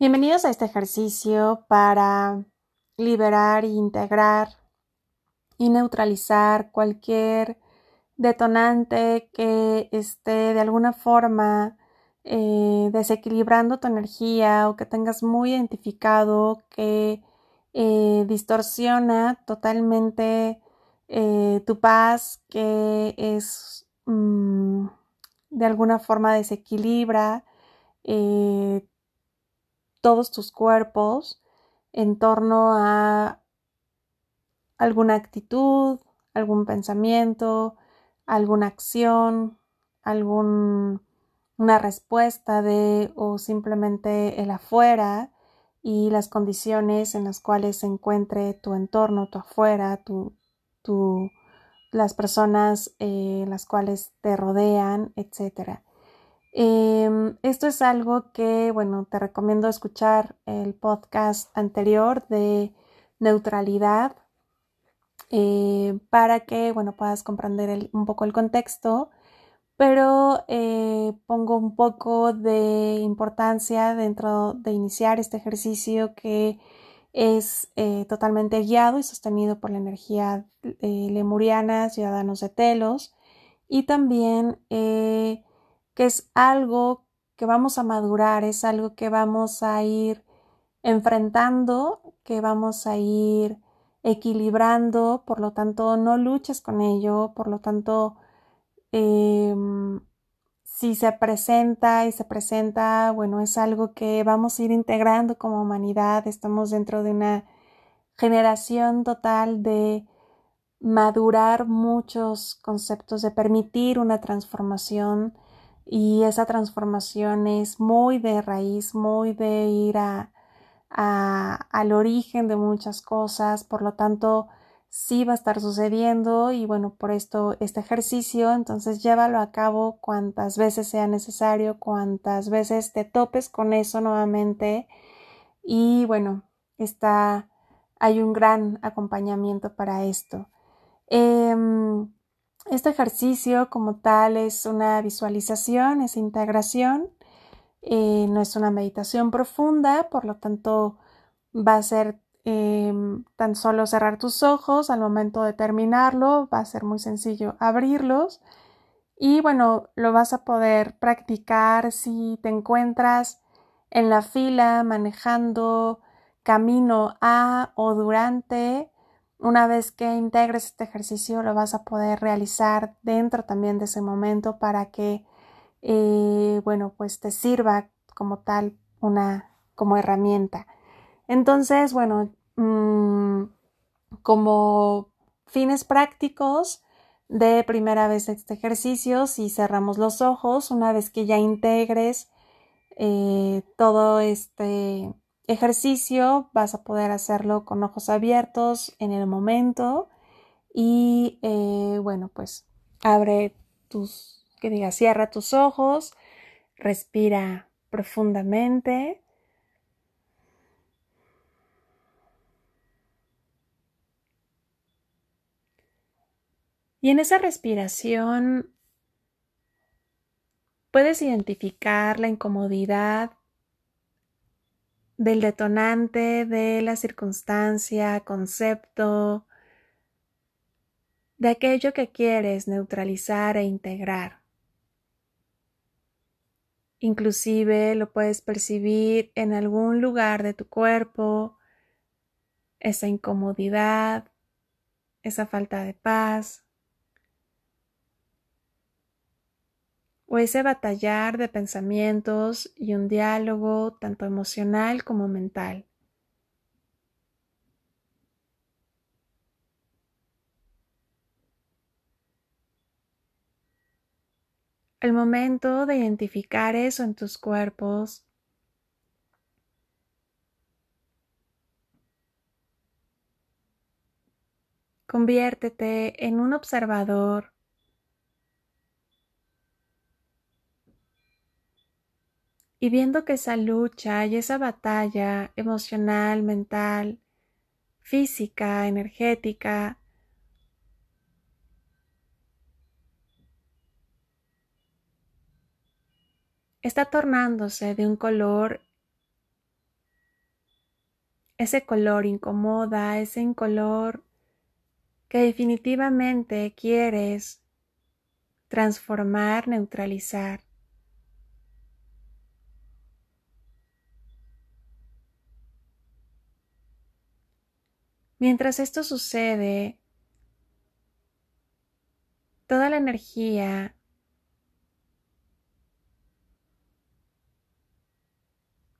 Bienvenidos a este ejercicio para liberar, integrar y neutralizar cualquier detonante que esté de alguna forma eh, desequilibrando tu energía o que tengas muy identificado que eh, distorsiona totalmente eh, tu paz, que es mm, de alguna forma desequilibra todos tus cuerpos en torno a alguna actitud, algún pensamiento, alguna acción, alguna respuesta de o simplemente el afuera y las condiciones en las cuales se encuentre tu entorno, tu afuera, tu, las personas eh, las cuales te rodean, etcétera. Em, esto es algo que, bueno, te recomiendo escuchar el podcast anterior de neutralidad eh, para que, bueno, puedas comprender un poco el contexto, pero eh, pongo un poco de importancia dentro de iniciar este ejercicio que es eh, totalmente guiado y sostenido por la energía lemuriana, ciudadanos de Telos, y también que es algo que vamos a madurar, es algo que vamos a ir enfrentando, que vamos a ir equilibrando, por lo tanto no luches con ello, por lo tanto em, si se presenta y se presenta, bueno, es algo que vamos a ir integrando como humanidad, estamos dentro de una generación total de madurar muchos conceptos, de permitir una transformación, y esa transformación es muy de raíz, muy de ir a, al origen de muchas cosas, por lo tanto sí va a estar sucediendo y bueno, por esto este ejercicio, entonces llévalo a cabo cuantas veces sea necesario, cuantas veces te topes con eso nuevamente y bueno, está, hay un gran acompañamiento para esto. Em, este ejercicio como tal es una visualización, es integración, eh, no es una meditación profunda, por lo tanto va a ser em, tan solo cerrar tus ojos al momento de terminarlo, va a ser muy sencillo abrirlos y bueno, lo vas a poder practicar si te encuentras en la fila manejando camino a o durante una vez que integres este ejercicio lo vas a poder realizar dentro también de ese momento para que, eh, bueno, pues te sirva como tal una, como herramienta. Entonces, bueno, mm, como fines prácticos de primera vez este ejercicio, si cerramos los ojos, una vez que ya integres eh, todo este ejercicio vas a poder hacerlo con ojos abiertos en el momento y eh, bueno pues abre tus que diga cierra tus ojos respira profundamente. Y en esa respiración puedes identificar la incomodidad del detonante, de la circunstancia, concepto, de aquello que quieres neutralizar e integrar. Inclusive lo puedes percibir en algún lugar de tu cuerpo, esa incomodidad, esa falta de paz. O ese batallar de pensamientos y un diálogo tanto emocional como mental. El momento de identificar eso en tus cuerpos Conviértete en un observador y viendo que esa lucha y esa batalla emocional, mental, física, energética, está tornándose de un color ese color incomoda, ese color que definitivamente quieres transformar, neutralizar. Mientras esto sucede, toda la energía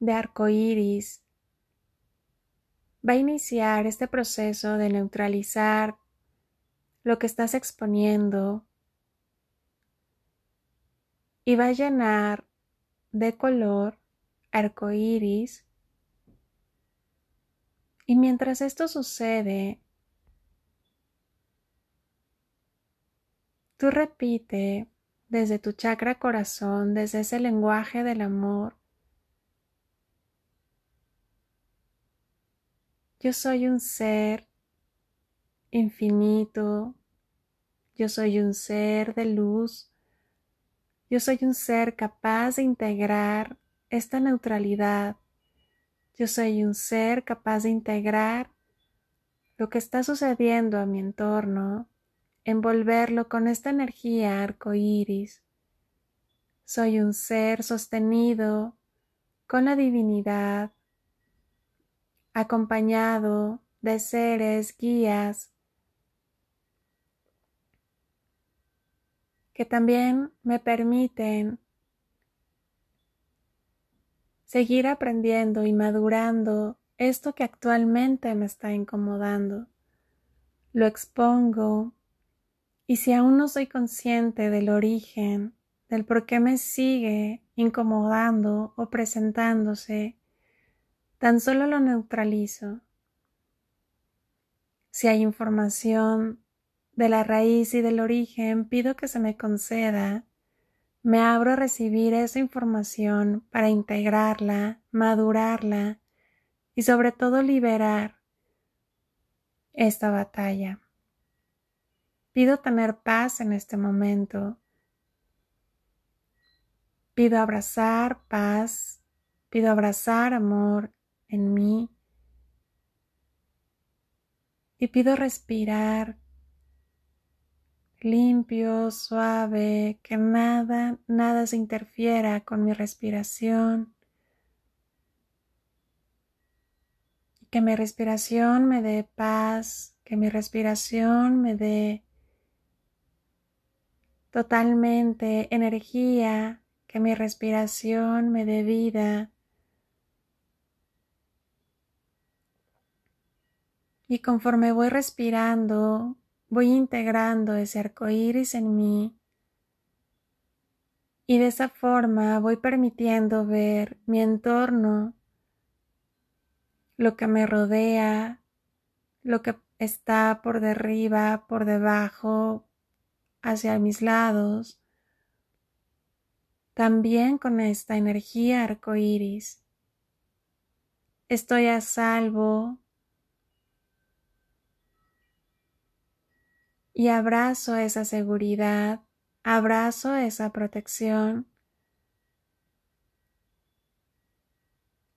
de arco iris va a iniciar este proceso de neutralizar lo que estás exponiendo y va a llenar de color arco iris. Y mientras esto sucede, tú repite desde tu chakra corazón, desde ese lenguaje del amor, Yo soy un ser infinito, yo soy un ser de luz, yo soy un ser capaz de integrar esta neutralidad, yo soy un ser capaz de integrar lo que está sucediendo a mi entorno, envolverlo con esta energía arcoíris. Soy un ser sostenido con la divinidad, acompañado de seres guías que también me permiten seguir aprendiendo y madurando esto que actualmente me está incomodando. Lo expongo y si aún no soy consciente del origen, del por qué me sigue incomodando o presentándose, tan solo lo neutralizo. Si hay información de la raíz y del origen, pido que se me conceda. Me abro a recibir esa información para integrarla, madurarla y sobre todo liberar esta batalla. Pido tener paz en este momento. Pido abrazar paz, pido abrazar amor en mí y pido respirar limpio, suave, que nada, nada se interfiera con mi respiración. Que mi respiración me dé paz, que mi respiración me dé totalmente energía, que mi respiración me dé vida. Y conforme voy respirando, voy integrando ese arco iris en mí. Y de esa forma voy permitiendo ver mi entorno, lo que me rodea, lo que está por derriba, por debajo, hacia mis lados. También con esta energía iris. Estoy a salvo y abrazo esa seguridad, abrazo esa protección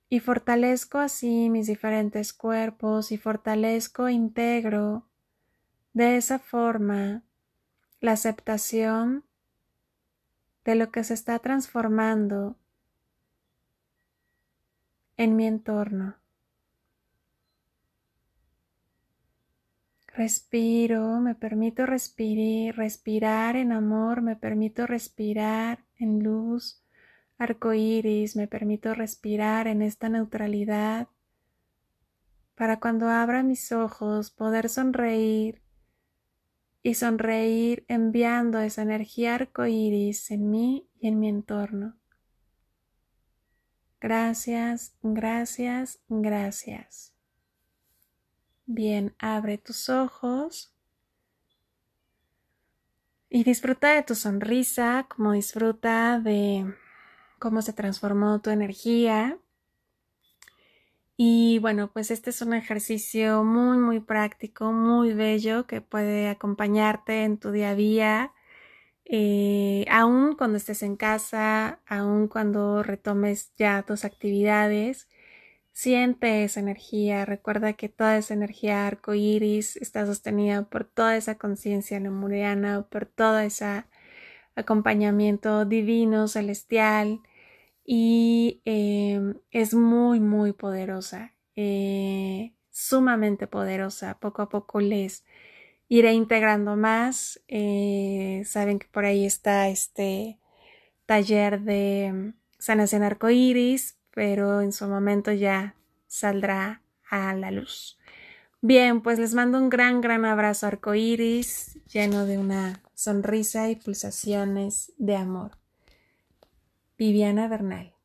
y fortalezco así mis diferentes cuerpos y fortalezco, integro de esa forma la aceptación de lo que se está transformando en mi entorno. Respiro, me permito respirar, respirar en amor, me permito respirar en luz, arcoíris, me permito respirar en esta neutralidad para cuando abra mis ojos poder sonreír y sonreír enviando esa energía arcoíris en mí y en mi entorno. Gracias, gracias, gracias. Bien, abre tus ojos y disfruta de tu sonrisa, como disfruta de cómo se transformó tu energía. Y bueno, pues este es un ejercicio muy, muy práctico, muy bello que puede acompañarte en tu día a día, eh, aún cuando estés en casa, aún cuando retomes ya tus actividades Siente esa energía, recuerda que toda esa energía arcoíris está sostenida por toda esa conciencia lemuriana, por todo ese acompañamiento divino, celestial, y em, es muy, muy poderosa, eh, sumamente poderosa. Poco a poco les iré integrando más. Eh, saben que por ahí está este taller de sanación arcoíris pero en su momento ya saldrá a la luz. Bien, pues les mando un gran, gran abrazo arcoíris, lleno de una sonrisa y pulsaciones de amor. Viviana Bernal.